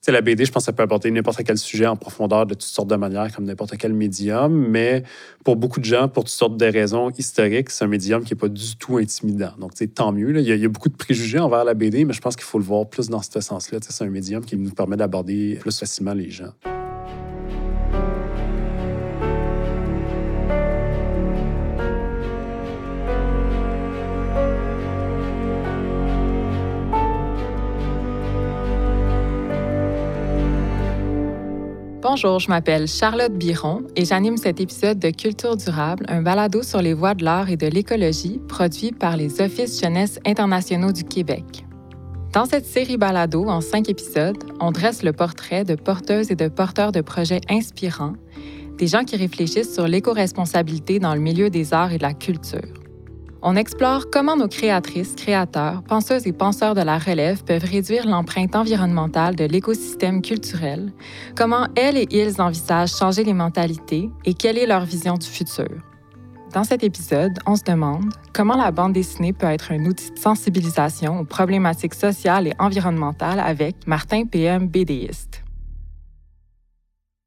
sais, la BD, je pense que ça peut aborder n'importe quel sujet en profondeur de toutes sortes de manières, comme n'importe quel médium. Mais pour beaucoup de gens, pour toutes sortes de raisons historiques, c'est un médium qui n'est pas du tout intimidant. Donc, tant mieux. Il, y a, il, y a, beaucoup de préjugés envers la BD, mais je pense qu'il faut le voir plus dans ce sens-là. C'est un médium qui nous permet d'aborder plus facilement les gens. Bonjour, je m'appelle Charlotte Biron et j'anime cet épisode de Culture durable, un balado sur les voies de l'art et de l'écologie produit par les Offices jeunesse internationaux du Québec. Dans cette série balado en cinq épisodes, on dresse le portrait de porteuses et de porteurs de projets inspirants, des gens qui réfléchissent sur l'éco-responsabilité dans le milieu des arts et de la culture. On explore comment nos créatrices, créateurs, penseuses et penseurs de la relève peuvent réduire l'empreinte environnementale de l'écosystème culturel, comment elles et ils envisagent changer les mentalités et quelle est leur vision du futur. Dans cet épisode, on se demande comment la bande dessinée peut être un outil de sensibilisation aux problématiques sociales et environnementales avec Martin PM, BDiste.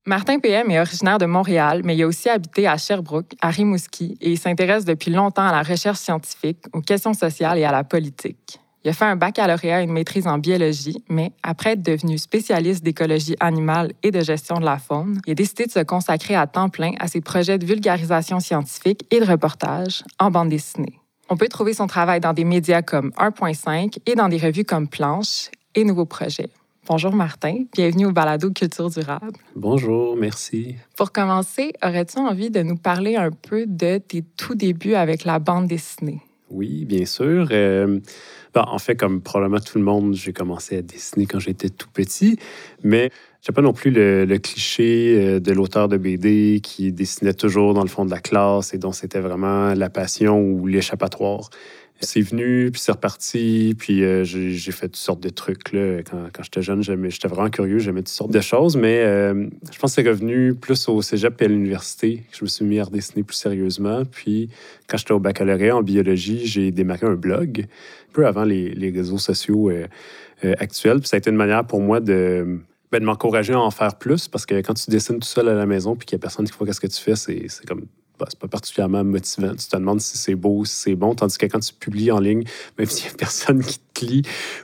Martin PM est originaire de Montréal, mais il a aussi habité à Sherbrooke, à Rimouski, et il s'intéresse depuis longtemps à la recherche scientifique, aux questions sociales et à la politique. Il a fait un baccalauréat et une maîtrise en biologie, mais après être devenu spécialiste d'écologie animale et de gestion de la faune, il a décidé de se consacrer à temps plein à ses projets de vulgarisation scientifique et de reportage en bande dessinée. On peut trouver son travail dans des médias comme 1.5 et dans des revues comme Planche et Nouveaux Projets. Bonjour Martin, bienvenue au balado Culture durable. Bonjour, merci. Pour commencer, aurais-tu envie de nous parler un peu de tes tout débuts avec la bande dessinée? Oui, bien sûr. Euh, ben, en fait, comme probablement tout le monde, j'ai commencé à dessiner quand j'étais tout petit, mais je pas non plus le, le cliché euh, de l'auteur de BD qui dessinait toujours dans le fond de la classe et dont c'était vraiment la passion ou l'échappatoire. C'est venu, puis c'est reparti, puis euh, j'ai fait toutes sortes de trucs. Là. Quand, quand j'étais jeune, j'étais vraiment curieux, j'aimais toutes sortes de choses, mais euh, je pense que c'est revenu plus au cégep et à l'université que je me suis mis à redessiner plus sérieusement. Puis quand j'étais au baccalauréat en biologie, j'ai démarré un blog, un peu avant les, réseaux sociaux euh, actuels. Puis ça a été une manière pour moi de, ben, de m'encourager à en faire plus, parce que quand tu dessines tout seul à la maison, puis qu'il n'y a personne qui voit qu'est-ce que tu fais, c'est comme c'est pas particulièrement motivant. Tu te demandes si c'est beau, si c'est bon. Tandis que quand tu publies en ligne, même s'il n'y a personne qui te lit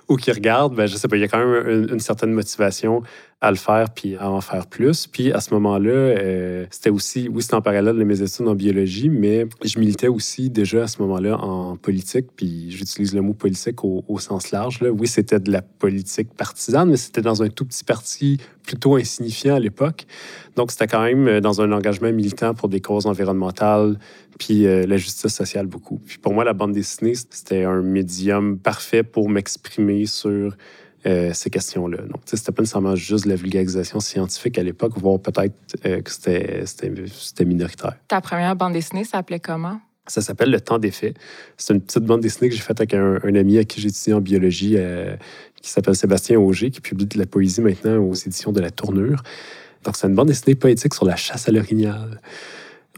ou qui regarde, ben, je sais pas, il y a quand même une certaine motivation à le faire puis à en faire plus. Puis à ce moment-là, euh, c'était aussi, oui, c'était en parallèle de mes études en biologie, mais je militais aussi déjà à ce moment-là en politique, puis j'utilise le mot politique au, sens large. Là. Oui, c'était de la politique partisane, mais c'était dans un tout petit parti plutôt insignifiant à l'époque. Donc c'était quand même euh, dans un engagement militant pour des causes environnementales, puis euh, la justice sociale beaucoup. Puis pour moi, la bande dessinée, c'était un médium parfait pour m'exprimer sur euh, ces questions-là. Donc, c'était pas nécessairement juste la vulgarisation scientifique à l'époque, voire peut-être euh, que c'était minoritaire. Ta première bande dessinée s'appelait comment? Ça s'appelle Le Temps des faits. C'est une petite bande dessinée que j'ai faite avec un, ami à qui j'ai étudié en biologie, euh, qui s'appelle Sébastien Auger, qui publie de la poésie maintenant aux éditions de La Tournure. Donc, c'est une bande dessinée poétique sur la chasse à l'orignal.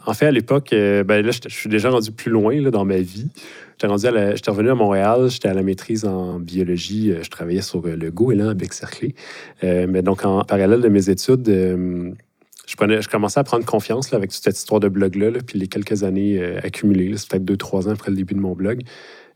En fait, à l'époque, ben là, je suis déjà rendu plus loin là, dans ma vie. J'étais revenu à Montréal, j'étais à la maîtrise en biologie, euh, je travaillais sur euh, le goéland à Bec-Cerclé. Euh, mais donc, en parallèle de mes études, je, prenais, je commençais à prendre confiance avec toute cette histoire de blog-là, puis les quelques années accumulées, c'est peut-être deux, trois ans après le début de mon blog.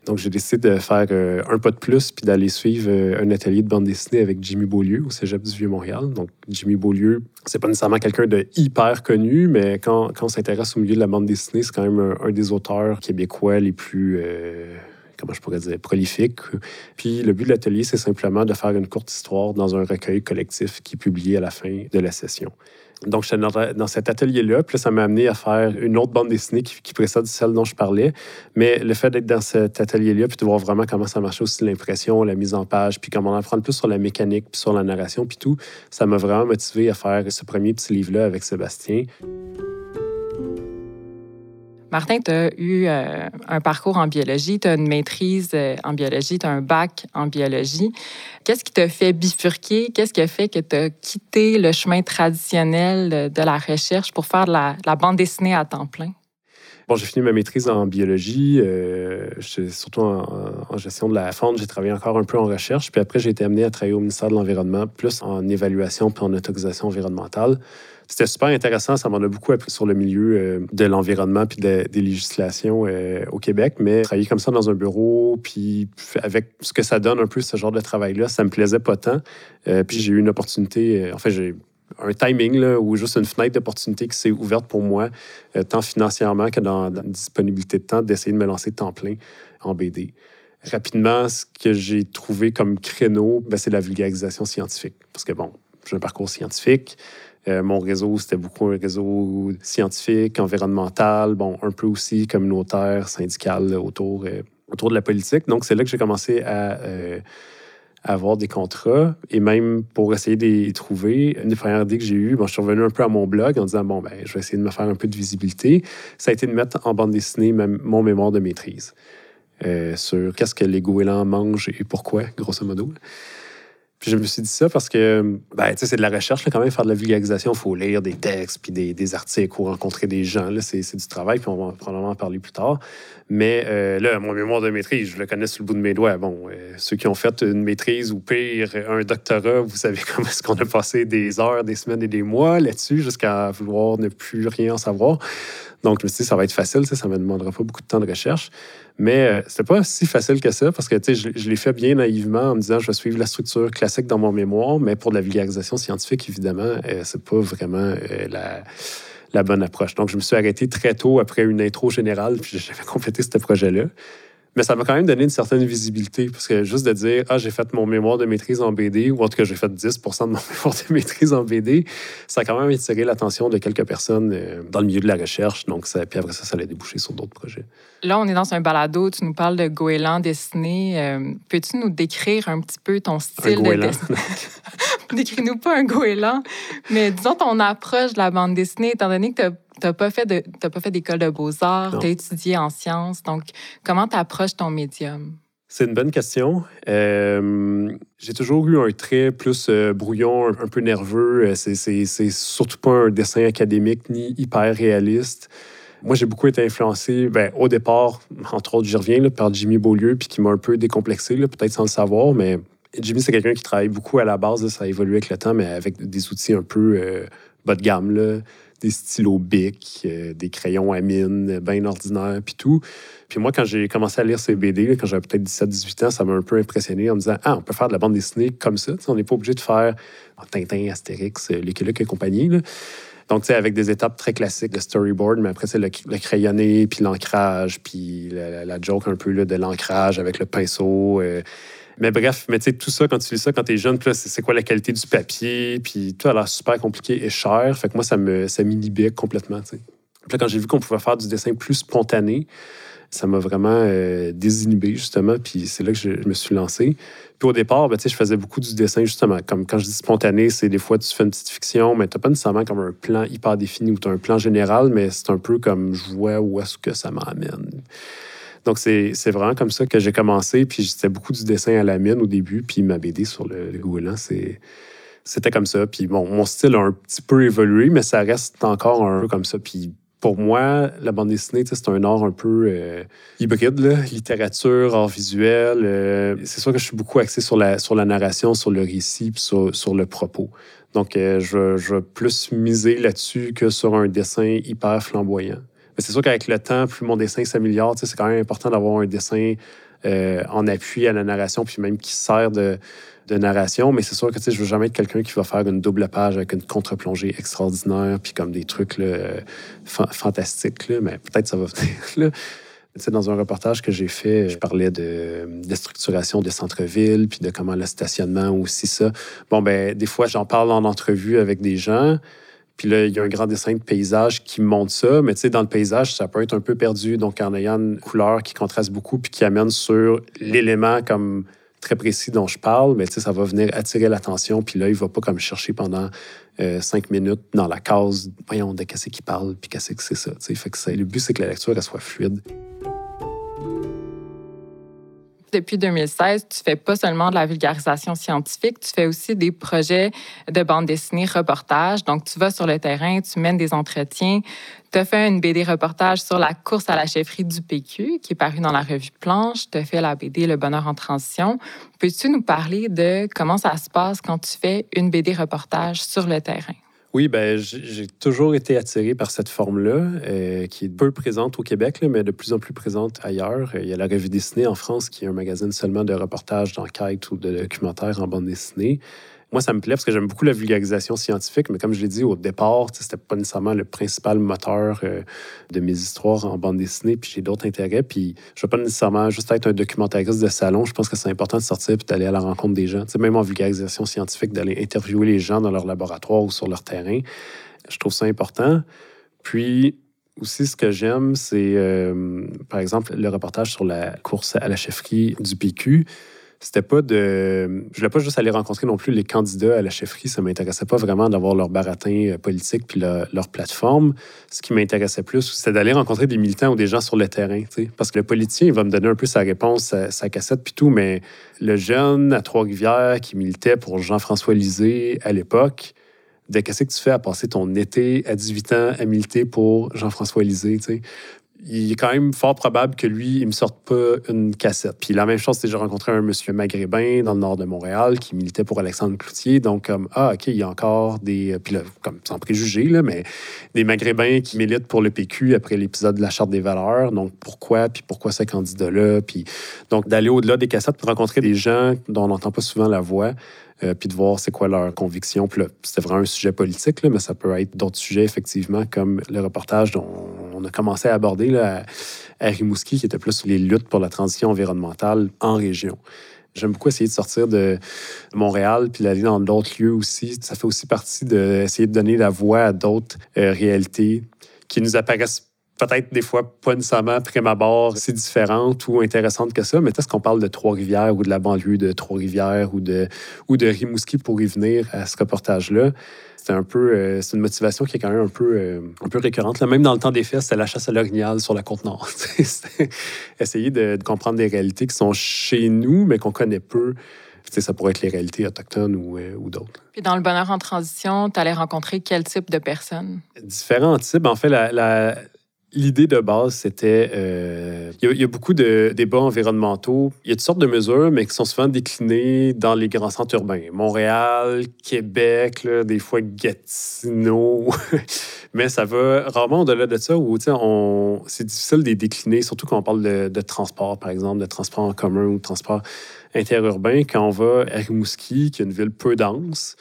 Donc, j'ai décidé de faire euh, un pas de plus puis d'aller suivre euh, un atelier de bande dessinée avec Jimmy Beaulieu au Cégep du Vieux-Montréal. Donc, Jimmy Beaulieu, c'est pas nécessairement quelqu'un de hyper connu, mais quand, quand on s'intéresse au milieu de la bande dessinée, c'est quand même un, des auteurs québécois les plus... Euh, comment je pourrais dire, prolifiques. Puis le but de l'atelier, c'est simplement de faire une courte histoire dans un recueil collectif qui est publié à la fin de la session. Donc, j'étais dans, cet atelier-là, puis ça m'a amené à faire une autre bande dessinée qui, précède celle dont je parlais. Mais le fait d'être dans cet atelier-là, puis de voir vraiment comment ça marchait aussi l'impression, la mise en page, puis comment en apprendre plus sur la mécanique, puis sur la narration, puis tout, ça m'a vraiment motivé à faire ce premier petit livre-là avec Sébastien. Martin, tu as eu euh, un parcours en biologie, tu as une maîtrise euh, en biologie, tu as un bac en biologie. Qu'est-ce qui t'a fait bifurquer? Qu'est-ce qui a fait que tu as quitté le chemin traditionnel de, la recherche pour faire de la, bande dessinée à temps plein? Bon, j'ai fini ma maîtrise en biologie, euh, surtout en, gestion de la faune. J'ai travaillé encore un peu en recherche. Puis après, j'ai été amené à travailler au ministère de l'Environnement, plus en évaluation puis en autorisation environnementale. C'était super intéressant. Ça m'en a beaucoup appris sur le milieu euh, de l'environnement puis des législations euh, au Québec. Mais travailler comme ça dans un bureau, puis avec ce que ça donne un peu, ce genre de travail-là, ça me plaisait pas tant. Euh, puis j'ai eu une opportunité, en fait, j'ai un timing ou juste une fenêtre d'opportunité qui s'est ouverte pour moi, tant financièrement que dans, la disponibilité de temps, d'essayer de me lancer temps plein en BD. Rapidement, ce que j'ai trouvé comme créneau, ben, c'est la vulgarisation scientifique. Parce que, bon, j'ai un parcours scientifique. Euh, mon réseau, c'était beaucoup un réseau scientifique, environnemental, bon, un peu aussi communautaire, syndical autour, euh, autour de la politique. Donc, c'est là que j'ai commencé à, euh, avoir des contrats et même pour essayer de les trouver. Une des premières idées que j'ai eues, bon, je suis revenu un peu à mon blog en disant, bon, ben, je vais essayer de me faire un peu de visibilité. Ça a été de mettre en bande dessinée mon mémoire de maîtrise sur qu'est-ce que les goélands mangent et pourquoi, grosso modo. Puis je me suis dit ça parce que, ben, tu sais, c'est de la recherche, là, quand même, faire de la vulgarisation. Il faut lire des textes, puis des, des, articles, ou rencontrer des gens. Là, c'est, du travail, puis on va probablement en parler plus tard. Mais euh, là, mon mémoire de maîtrise, je le connais sur le bout de mes doigts. Bon, euh, ceux qui ont fait une maîtrise ou pire, un doctorat, vous savez comment est-ce qu'on a passé des heures, des semaines et des mois là-dessus jusqu'à vouloir ne plus rien en savoir. Donc, je me suis dit, ça va être facile, ça ne me demandera pas beaucoup de temps de recherche. Mais euh, c'était pas si facile que ça parce que je, je l'ai fait bien naïvement en me disant je vais suivre la structure classique dans mon mémoire, mais pour de la vulgarisation scientifique, évidemment, euh, c'est pas vraiment euh, la, bonne approche. Donc, je me suis arrêté très tôt après une intro générale, puis j'avais complété ce projet-là. Mais ça m'a quand même donné une certaine visibilité, parce que juste de dire, ah, j'ai fait mon mémoire de maîtrise en BD, ou en tout cas, j'ai fait 10 de mon mémoire de maîtrise en BD, ça a quand même attiré l'attention de quelques personnes euh, dans le milieu de la recherche. Donc, ça, puis après ça, ça allait déboucher sur d'autres projets. Là, on est dans un balado, tu nous parles de goéland dessiné. Euh, peux-tu nous décrire un petit peu ton style de dessin? Décris-nous pas un goéland, mais disons ton approche de la bande dessinée, étant donné que tu tu n'as pas fait d'école de beaux-arts, tu as étudié en sciences. Donc, comment tu approches ton médium? C'est une bonne question. Euh, j'ai toujours eu un trait plus euh, brouillon, un, peu nerveux. Euh, c'est surtout pas un dessin académique ni hyper réaliste. Moi, j'ai beaucoup été influencé, ben, au départ, entre autres, j'y reviens, là, par Jimmy Beaulieu, puis qui m'a un peu décomplexé, peut-être sans le savoir, mais Jimmy, c'est quelqu'un qui travaille beaucoup à la base. ça a évolué avec le temps, mais avec des outils un peu bas de gamme. Là des stylos bic, euh, des crayons à mine, bien ordinaires, puis tout. Puis moi, quand j'ai commencé à lire ces BD, quand j'avais peut-être 17-18 ans, ça m'a un peu impressionné en me disant Ah, on peut faire de la bande dessinée comme ça. on n'est pas obligé de faire Tintin, Astérix, euh, Lucky Luke et compagnie. Donc, tu sais, avec des étapes très classiques de storyboard, mais après, c'est le, crayonné, puis l'ancrage, puis la, joke un peu là, de l'ancrage avec le pinceau. Euh, mais bref, mais tu sais, tout ça, quand tu fais ça, quand tu es jeune, c'est quoi la qualité du papier, puis tout a l'air super compliqué et cher. Fait que moi, ça me ça m'inhibait complètement. Puis quand j'ai vu qu'on pouvait faire du dessin plus spontané, ça m'a vraiment euh, désinhibé, justement, puis c'est là que je, me suis lancé. Puis au départ, ben, je faisais beaucoup du dessin, justement. Comme quand je dis spontané, c'est des fois, tu fais une petite fiction, mais tu pas nécessairement comme un plan hyper défini ou tu as un plan général, mais c'est un peu comme je vois où est-ce que ça m'amène. Donc, c'est vraiment comme ça que j'ai commencé. Puis, c'était beaucoup du dessin à la mine au début. Puis, ma BD sur le, le c'était comme ça. Puis, bon, mon style a un petit peu évolué, mais ça reste encore un peu comme ça. Puis, pour moi, la bande dessinée, c'est un art un peu euh, hybride, là. littérature, art visuel. Euh, c'est sûr que je suis beaucoup axé sur la, sur la narration, sur le récit, puis sur, le propos. Donc, euh, je, je veux plus miser là-dessus que sur un dessin hyper flamboyant. Mais c'est sûr qu'avec le temps, plus mon dessin s'améliore, c'est quand même important d'avoir un dessin euh, en appui à la narration, puis même qui sert de, narration. Mais c'est sûr que je ne veux jamais être quelqu'un qui va faire une double page avec une contre-plongée extraordinaire, puis comme des trucs là, fantastiques. mais peut-être ça va venir. dans un reportage que j'ai fait, je parlais de, de structuration des centres-villes, puis de comment le stationnement aussi ça. Bon, ben des fois, j'en parle en entrevue avec des gens. Puis là, il y a un grand dessin de paysage qui montre ça, mais tu sais, dans le paysage, ça peut être un peu perdu. Donc, en ayant une couleur qui contraste beaucoup puis qui amène sur l'élément comme très précis dont je parle, mais tu sais, ça va venir attirer l'attention. Puis là, il va pas comme chercher pendant euh, cinq minutes dans la case, voyons, de qu'est-ce qu'il parle, puis qu'est-ce que c'est ça. Tu sais, fait que le but, c'est que la lecture, elle soit fluide. Depuis 2016, tu fais pas seulement de la vulgarisation scientifique, tu fais aussi des projets de bande dessinée reportage. Donc, tu vas sur le terrain, tu mènes des entretiens. Tu as fait une BD reportage sur la course à la chefferie du PQ qui est parue dans la revue Planche. Tu as fait la BD Le bonheur en transition. Peux-tu nous parler de comment ça se passe quand tu fais une BD reportage sur le terrain? Oui, ben, j'ai toujours été attiré par cette forme-là, euh, qui est peu présente au Québec, mais de plus en plus présente ailleurs. Il y a la Revue dessinée en France, qui est un magazine seulement de reportages, d'enquêtes ou de documentaires en bande dessinée. Moi, ça me plaît parce que j'aime beaucoup la vulgarisation scientifique, mais comme je l'ai dit au départ, c'était pas nécessairement le principal moteur euh, de mes histoires en bande dessinée, puis j'ai d'autres intérêts. Puis je veux pas nécessairement juste être un documentariste de salon. Je pense que c'est important de sortir et d'aller à la rencontre des gens. sais, même en vulgarisation scientifique, d'aller interviewer les gens dans leur laboratoire ou sur leur terrain. Je trouve ça important. Puis, aussi, ce que j'aime, c'est, euh, par exemple, le reportage sur la course à la chefferie du PQ c'était pas de. Je voulais pas juste aller rencontrer non plus les candidats à la chefferie. Ça m'intéressait pas vraiment d'avoir leur baratin euh, politique puis leur plateforme. Ce qui m'intéressait plus, c'était d'aller rencontrer des militants ou des gens sur le terrain. Parce que le politicien, il va me donner un peu sa réponse, sa, cassette puis tout, mais le jeune à Trois-Rivières qui militait pour Jean-François Lisée à l'époque, de qu'est-ce que tu fais à passer ton été à 18 ans à militer pour Jean-François Lisée, il est quand même fort probable que lui, il me sorte pas une cassette. Puis la même chose, c'est que j'ai rencontré un monsieur maghrébin dans le nord de Montréal qui militait pour Alexandre Cloutier. Donc, comme, ah, OK, il y a encore des. Puis là, comme sans préjugé, là, mais des maghrébins qui militent pour le PQ après l'épisode de la Charte des valeurs. Donc, pourquoi? Puis pourquoi ce candidat-là? Puis donc, d'aller au-delà des cassettes pour rencontrer des gens dont on n'entend pas souvent la voix. Euh, puis de voir c'est quoi leur conviction. Puis c'était vraiment un sujet politique, là, mais ça peut être d'autres sujets, effectivement, comme le reportage dont on a commencé à aborder là, à, Rimouski, qui était plus sur les luttes pour la transition environnementale en région. J'aime beaucoup essayer de sortir de Montréal puis d'aller dans d'autres lieux aussi. Ça fait aussi partie d'essayer de donner la voix à d'autres euh, réalités qui nous apparaissent peut-être des fois pas nécessairement prime abord si différente ou intéressante que ça, mais est-ce qu'on parle de Trois-Rivières ou de la banlieue de Trois-Rivières ou de, ou de Rimouski pour y venir à ce reportage-là? C'est un peu, euh, c'est une motivation qui est quand même un peu, euh, un peu récurrente. Là, même dans le temps des fêtes, c'était la chasse à l'orignal sur la côte nord. essayer de, comprendre des réalités qui sont chez nous, mais qu'on connaît peu. ça pourrait être les réalités autochtones ou, euh, ou d'autres. Puis dans le bonheur en transition, tu allais rencontrer quel type de personnes? Différents types. En fait, la, L'idée de base, c'était. Euh, il y, a beaucoup de débats environnementaux. Il y a toutes sortes de mesures, mais qui sont souvent déclinées dans les grands centres urbains. Montréal, Québec, des fois Gatineau. mais ça va rarement au-delà de ça où on... c'est difficile de les décliner, surtout quand on parle de, transport, par exemple, de transport en commun ou de transport interurbain. Quand on va à Rimouski, qui est une ville peu dense,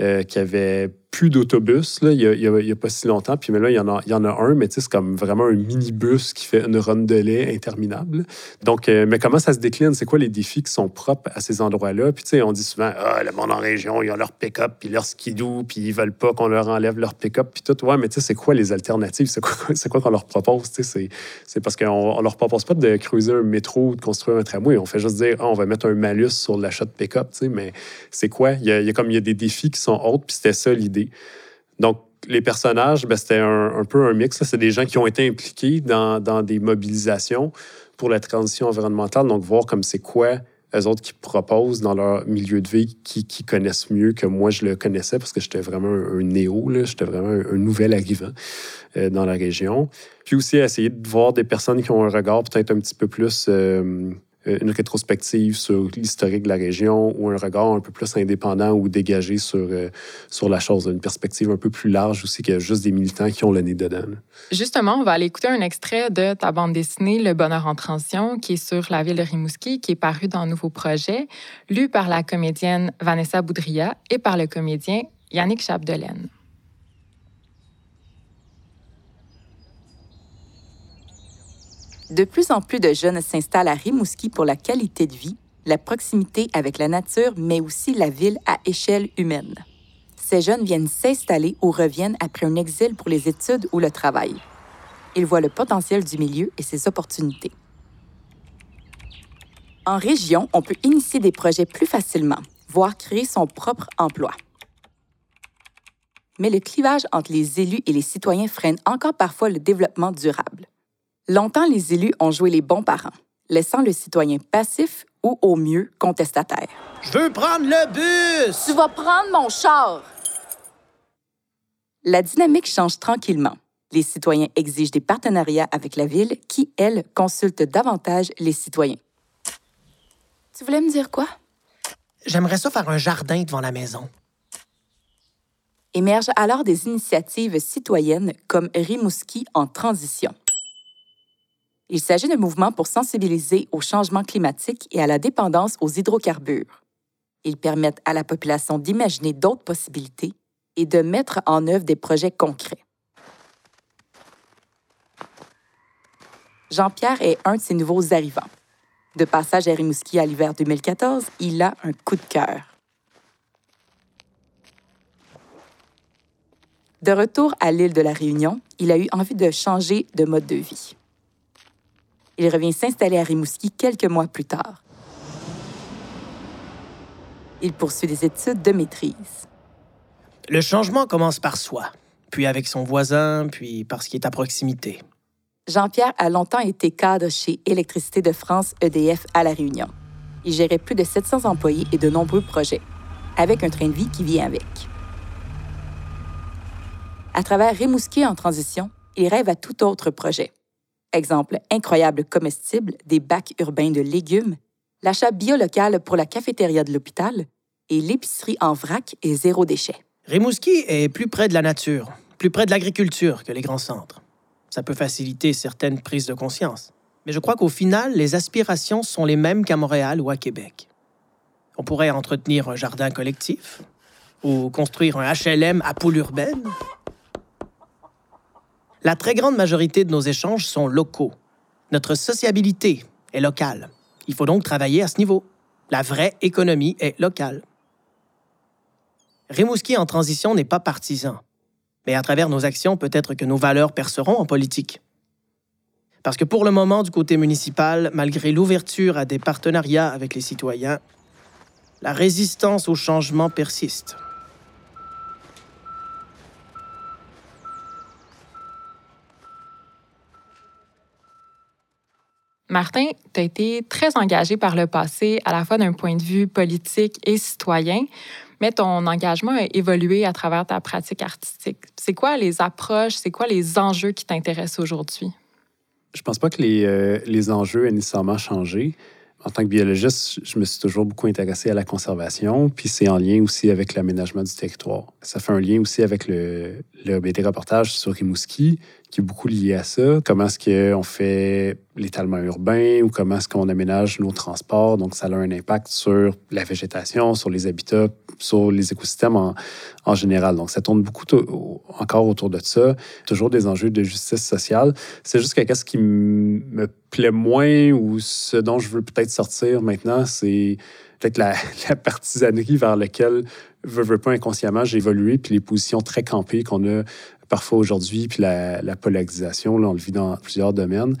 euh, qui avait plus d'autobus il n'y a, pas si longtemps. Puis mais là, il y en a, y a un, mais c'est comme vraiment un minibus qui fait une run de lait interminable. Donc, euh, mais comment ça se décline? C'est quoi les défis qui sont propres à ces endroits-là? Puis, tu sais, on dit souvent, ah, le monde en région, ils ont leur pick-up, puis leur skidoo, puis ils veulent pas qu'on leur enlève leur pick-up, puis tout. Ouais, mais tu sais, c'est quoi les alternatives? C'est quoi, qu'on leur propose? C'est parce qu'on on leur propose pas de creuser un métro ou de construire un tramway. On fait juste dire, ah, on va mettre un malus sur l'achat de pick-up, mais c'est quoi? Il y, a, comme il y a des défis qui sont autres, puis c'était ça l'idée. Donc, les personnages, ben, c'était un, peu un mix. C'est des gens qui ont été impliqués dans, des mobilisations pour la transition environnementale. Donc, voir comme c'est quoi les autres qui proposent dans leur milieu de vie, qui, connaissent mieux que moi je le connaissais parce que j'étais vraiment un, néo, j'étais vraiment un, nouvel arrivant euh, dans la région. Puis aussi essayer de voir des personnes qui ont un regard peut-être un petit peu plus... Euh, une rétrospective sur l'historique de la région ou un regard un peu plus indépendant ou dégagé sur, euh, sur la chose, une perspective un peu plus large aussi que juste des militants qui ont le nez dedans. Justement, on va aller écouter un extrait de ta bande dessinée Le bonheur en transition, qui est sur la ville de Rimouski, qui est paru dans Nouveau Projet, lu par la comédienne Vanessa Boudria et par le comédien Yannick Chapdelaine. De plus en plus de jeunes s'installent à Rimouski pour la qualité de vie, la proximité avec la nature, mais aussi la ville à échelle humaine. Ces jeunes viennent s'installer ou reviennent après un exil pour les études ou le travail. Ils voient le potentiel du milieu et ses opportunités. En région, on peut initier des projets plus facilement, voire créer son propre emploi. Mais le clivage entre les élus et les citoyens freine encore parfois le développement durable. Longtemps, les élus ont joué les bons parents. laissant le citoyen passif ou au mieux contestataire. Je veux prendre le bus! Tu vas prendre mon char! La dynamique change tranquillement. Les citoyens exigent des partenariats avec la ville qui, elle, consulte davantage les citoyens. Tu voulais me dire quoi? J'aimerais ça faire un jardin devant la maison. Émergent alors des initiatives citoyennes comme Rimouski en transition. Il s'agit d'un mouvement pour sensibiliser au changement climatique et à la dépendance aux hydrocarbures. Ils permettent à la population d'imaginer d'autres possibilités et de mettre en œuvre des projets concrets. Jean-Pierre est un de ces nouveaux arrivants. De passage à Rimouski à l'hiver 2014, il a un coup de cœur. De retour à l'île de la Réunion, il a eu envie de changer de mode de vie. Il revient s'installer à Rimouski quelques mois plus tard. Il poursuit des études de maîtrise. Le changement commence par soi, puis avec son voisin, puis par ce qui est à proximité. Jean-Pierre a longtemps été cadre chez Électricité de France EDF à La Réunion. Il gérait plus de 700 employés et de nombreux projets, avec un train de vie qui vient avec. À travers Rimouski en transition, il rêve à tout autre projet. Exemple incroyable comestible des bacs urbains de légumes, l'achat bio-local pour la cafétéria de l'hôpital et l'épicerie en vrac et zéro déchet. Rimouski est plus près de la nature, plus près de l'agriculture que les grands centres. Ça peut faciliter certaines prises de conscience. Mais je crois qu'au final, les aspirations sont les mêmes qu'à Montréal ou à Québec. On pourrait entretenir un jardin collectif ou construire un HLM à poule urbaine. La très grande majorité de nos échanges sont locaux. Notre sociabilité est locale. Il faut donc travailler à ce niveau. La vraie économie est locale. Rimouski en transition n'est pas partisan mais à travers nos actions, peut-être que nos valeurs perceront en politique. Parce que pour le moment, du côté municipal, malgré l'ouverture à des partenariats avec les citoyens, la résistance au changement persiste. Martin, tu as été très engagé par le passé, à la fois d'un point de vue politique et citoyen mais ton engagement a évolué à travers ta pratique artistique. C'est quoi les approches, c'est quoi les enjeux qui t'intéressent aujourd'hui? Je pense pas que les, euh, les enjeux aient nécessairement changé. En tant que biologiste, je me suis toujours beaucoup intéressé à la conservation, puis c'est en lien aussi avec l'aménagement du territoire. Ça fait un lien aussi avec le, le BD reportage sur Rimouski, qui est beaucoup lié à ça. Comment est-ce qu'on fait l'étalement urbain ou comment est-ce qu'on aménage nos transports? Donc, ça a un impact sur la végétation, sur les habitats, sur les écosystèmes en, général. Donc, ça tourne beaucoup encore autour de ça. Toujours des enjeux de justice sociale. C'est juste que ce qui me plaît moins ou ce dont je veux peut-être sortir maintenant, c'est peut-être la, la, partisanerie vers laquelle, veux, veux pas inconsciemment, j'ai évolué, puis les positions très campées qu'on a parfois aujourd'hui, puis la, la polarisation, là, on le vit dans plusieurs domaines.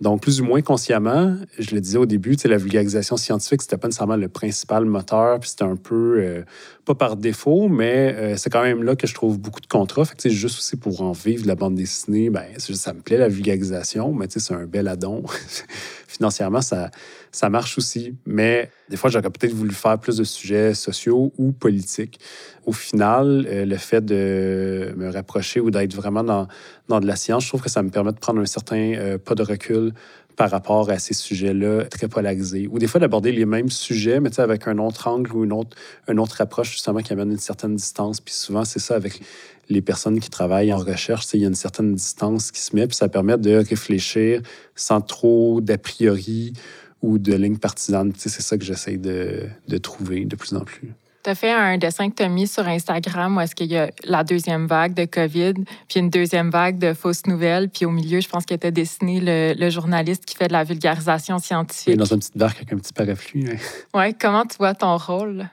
Donc, plus ou moins consciemment, je le disais au début, la vulgarisation scientifique, c'était pas nécessairement le principal moteur, puis c'était un peu, euh, pas par défaut, mais euh, c'est quand même là que je trouve beaucoup de contrats. Fait que, juste aussi pour en vivre la bande dessinée, ben, ça me plaît, la vulgarisation, mais c'est un bel addon. Financièrement, ça, ça marche aussi. Mais des fois, j'aurais peut-être voulu faire plus de sujets sociaux ou politiques. Au final, euh, le fait de me rapprocher ou d'être vraiment dans, dans de la science, je trouve que ça me permet de prendre un certain pas de recul par rapport à ces sujets-là très polarisés. Ou des fois d'aborder les mêmes sujets, mais avec un autre angle ou une autre, une autre approche justement qui amène une certaine distance. Puis souvent, c'est ça avec les personnes qui travaillent en recherche, il y a une certaine distance qui se met, puis ça permet de réfléchir sans trop d'a priori ou de lignes partisanes. C'est ça que j'essaie de, de trouver de plus en plus. Tu as fait un dessin que tu as mis sur Instagram où est-ce qu'il y a la deuxième vague de COVID, puis une deuxième vague de fausses nouvelles, puis au milieu, je pense qu'il était dessiné le, journaliste qui fait de la vulgarisation scientifique. dans une petite barque avec un petit parapluie. Oui, comment tu vois ton rôle?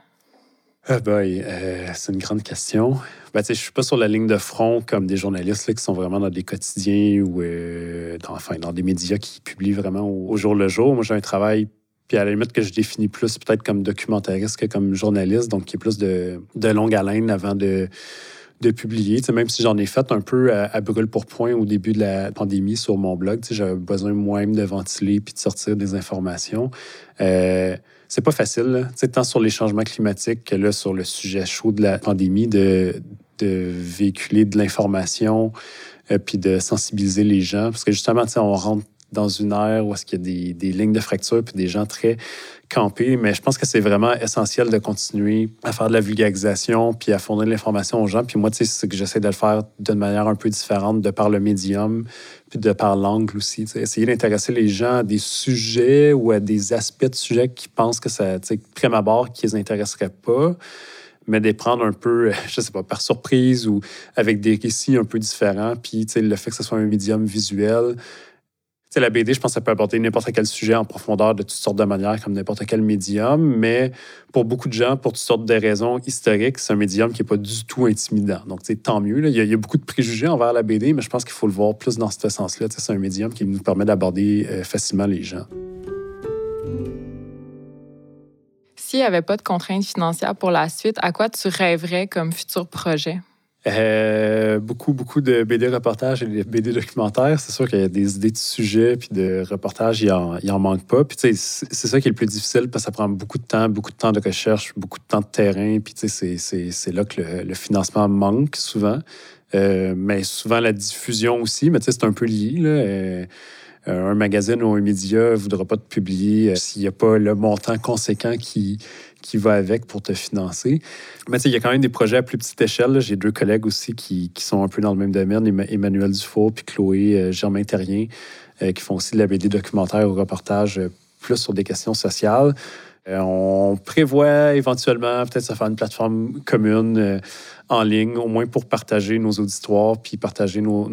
Ah boy, euh, c'est une grande question. Ben, je suis pas sur la ligne de front comme des journalistes là, qui sont vraiment dans des quotidiens ou euh, dans, enfin, dans des médias qui publient vraiment au jour le jour. Moi, j'ai un travail puis à la limite que je définis plus peut-être comme documentariste que comme journaliste, donc qui est plus de, de longue haleine avant de, de publier, même si j'en ai fait un peu à, brûle pour point au début de la pandémie sur mon blog. J'avais besoin moi-même de ventiler puis de sortir des informations. Euh, c'est pas facile, tant sur les changements climatiques que là, sur le sujet chaud de la pandémie, de, de véhiculer de l'information euh, puis de sensibiliser les gens. Parce que justement, on rentre dans une ère où est-ce qu'il y a des, lignes de fracture puis des gens très campés. Mais je pense que c'est vraiment essentiel de continuer à faire de la vulgarisation puis à fournir de l'information aux gens. Puis moi, tu sais, c'est que j'essaie de le faire d'une manière un peu différente de par le médium puis de par l'angle aussi. Essayer d'intéresser les gens à des sujets ou à des aspects de sujets qui pensent que ça, tu sais, prime abord, qui les intéresseraient pas mais de prendre un peu, je sais pas, par surprise ou avec des récits un peu différents. Puis, tu sais, le fait que ce soit un médium visuel, sais, la BD, je pense que ça peut apporter n'importe quel sujet en profondeur de toutes sortes de manières, comme n'importe quel médium. Mais pour beaucoup de gens, pour toutes sortes de raisons historiques, c'est un médium qui n'est pas du tout intimidant. Donc, tant mieux. Il, y a, beaucoup de préjugés envers la BD, mais je pense qu'il faut le voir plus dans ce sens-là. C'est un médium qui nous permet d'aborder euh, facilement les gens. S'il n'y avait pas de contraintes financières pour la suite, à quoi tu rêverais comme futur projet? Euh, beaucoup, beaucoup de BD reportages et de BD documentaires. C'est sûr qu'il y a des idées de sujets puis de reportages, il n'y en, manque pas. Puis, c'est ça qui est le plus difficile parce que ça prend beaucoup de temps, beaucoup de temps de recherche, beaucoup de temps de terrain. Puis, c'est là que le, financement manque souvent. Euh, mais souvent la diffusion aussi, mais c'est un peu lié. Là. Euh, un magazine ou un média ne voudra pas te publier s'il n'y a pas le montant conséquent qui, qui va avec pour te financer. Mais il y a quand même des projets à plus petite échelle. J'ai deux collègues aussi qui, sont un peu dans le même domaine, Emmanuel Dufault puis Chloé euh, Germain Terrien, euh, qui font aussi de la BD documentaire ou reportage euh, plus sur des questions sociales. on prévoit éventuellement peut-être se faire une plateforme commune en ligne, au moins pour partager nos auditoires puis partager nos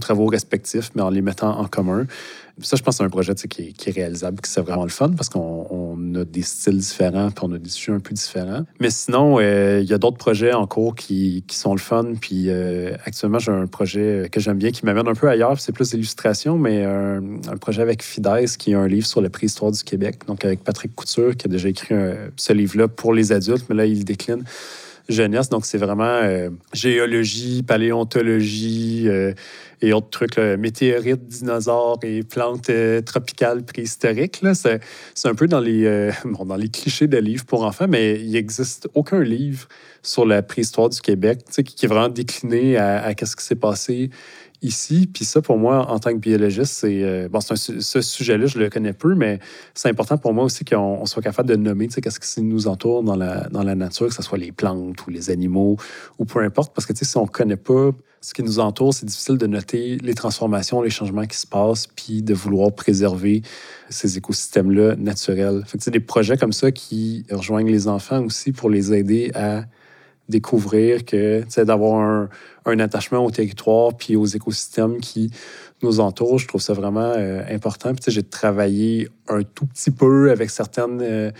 travaux respectifs, mais en les mettant en commun. Ça, je pense que c'est un projet qui est, réalisable, qui c'est vraiment le fun parce qu'on a des styles différents puis on a des sujets un peu différents. Mais sinon, euh, il y a d'autres projets en cours qui, sont le fun. Puis euh, actuellement, j'ai un projet que j'aime bien qui m'amène un peu ailleurs. C'est plus d'illustration, mais un, projet avec Fides qui est un livre sur la préhistoire du Québec. Donc avec Patrick Couture qui a déjà écrit ce livre-là pour les adultes, mais là, il décline jeunesse. Donc, c'est vraiment euh, géologie, paléontologie euh, et autres trucs, météorites, dinosaures et plantes euh, tropicales préhistoriques. C'est, un peu dans les, dans les clichés de livres pour enfants, mais il n'existe aucun livre sur la préhistoire du Québec qui, est vraiment décliné à, à ce qui s'est passé ici. Puis ça, pour moi, en tant que biologiste, c'est. Euh, bon, ce sujet-là, je le connais peu, mais c'est important pour moi aussi qu'on soit capable de nommer qu'est-ce qui nous entoure dans la, dans la nature, que ce soit les plantes ou les animaux ou peu importe. Parce que si on ne connaît pas ce qui nous entoure, c'est difficile de noter les transformations, les changements qui se passent, puis de vouloir préserver ces écosystèmes-là naturels. Fait que, des projets comme ça qui rejoignent les enfants aussi pour les aider à découvrir que d'avoir un, attachement au territoire puis aux écosystèmes qui nous entourent, je trouve ça vraiment euh, important. Puis j'ai travaillé un tout petit peu avec certaines euh,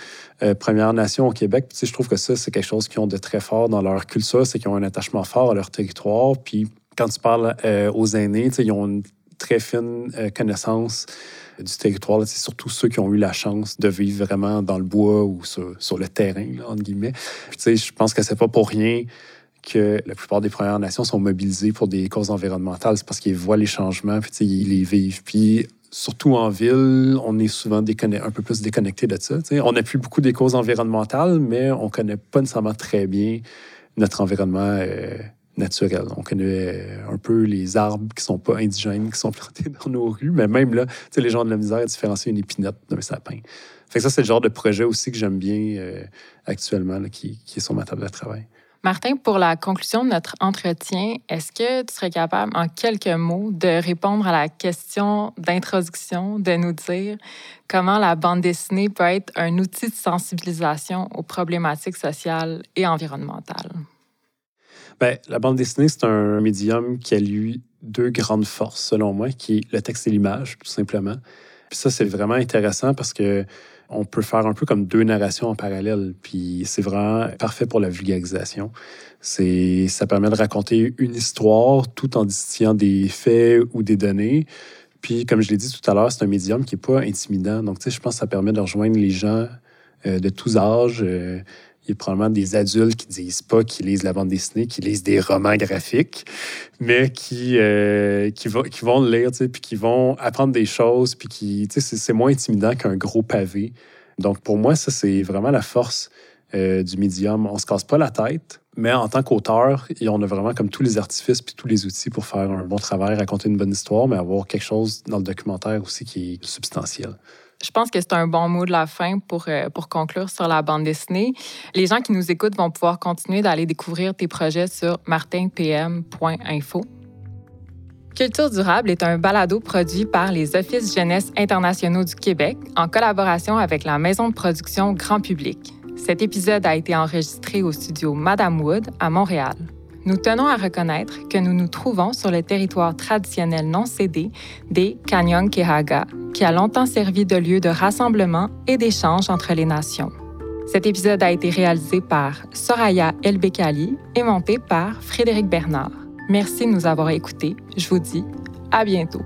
euh, Premières Nations au Québec. Puis je trouve que ça, c'est quelque chose qu'ils ont de très fort dans leur culture, c'est qu'ils ont un attachement fort à leur territoire. Puis quand tu parles aux aînés, ils ont une très fine connaissance du territoire. C'est surtout ceux qui ont eu la chance de vivre vraiment dans le bois ou sur, le terrain, entre guillemets. Puis, je pense que c'est pas pour rien que la plupart des Premières Nations sont mobilisées pour des causes environnementales. C'est parce qu'ils voient les changements, puis ils les vivent. Puis surtout en ville, on est souvent un peu plus déconnecté de ça. On n'a plus beaucoup des causes environnementales, mais on connaît pas nécessairement très bien notre environnement euh, On connaît un peu les arbres qui sont pas indigènes, qui sont plantés dans nos rues, mais même là, les gens de la misère différencient une épinette d'un sapin. Fait que ça, c'est le genre de projet aussi que j'aime bien euh, actuellement, qui, qui, est sur ma table de travail. Martin, pour la conclusion de notre entretien, est-ce que tu serais capable, en quelques mots, de répondre à la question d'introduction, de nous dire comment la bande dessinée peut être un outil de sensibilisation aux problématiques sociales et environnementales? Bien, la bande dessinée, c'est un médium qui a, lui, deux grandes forces, selon moi, qui est le texte et l'image, tout simplement. Puis ça, c'est vraiment intéressant parce que on peut faire un peu comme deux narrations en parallèle. Puis c'est vraiment parfait pour la vulgarisation. C'est, ça permet de raconter une histoire tout en distillant des faits ou des données. Puis, comme je l'ai dit tout à l'heure, c'est un médium qui n'est pas intimidant. Donc, tu sais, je pense que ça permet de rejoindre les gens euh, de tous âges. Euh, Il y a probablement des adultes qui disent pas qu'ils lisent la bande dessinée, qui lisent des romans graphiques, mais qui, euh, qui, qui, vont le lire, puis qui vont apprendre des choses, puis qui, c'est moins intimidant qu'un gros pavé. Donc, pour moi, ça, c'est vraiment la force euh, du médium. On se casse pas la tête, mais en tant qu'auteur, on a vraiment comme tous les artifices puis tous les outils pour faire un bon travail, raconter une bonne histoire, mais avoir quelque chose dans le documentaire aussi qui est substantiel. Je pense que c'est un bon mot de la fin pour, euh, pour conclure sur la bande dessinée. Les gens qui nous écoutent vont pouvoir continuer d'aller découvrir tes projets sur martinpm.info. Culture durable est un balado produit par les Offices jeunesse internationaux du Québec en collaboration avec la maison de production Grand Public. Cet épisode a été enregistré au studio Madame Wood à Montréal. Nous tenons à reconnaître que nous nous trouvons sur le territoire traditionnel non cédé des Kehaga, qui a longtemps servi de lieu de rassemblement et d'échange entre les nations. Cet épisode a été réalisé par Soraya Elbekali et monté par Frédéric Bernard. Merci de nous avoir écoutés. Je vous dis à bientôt.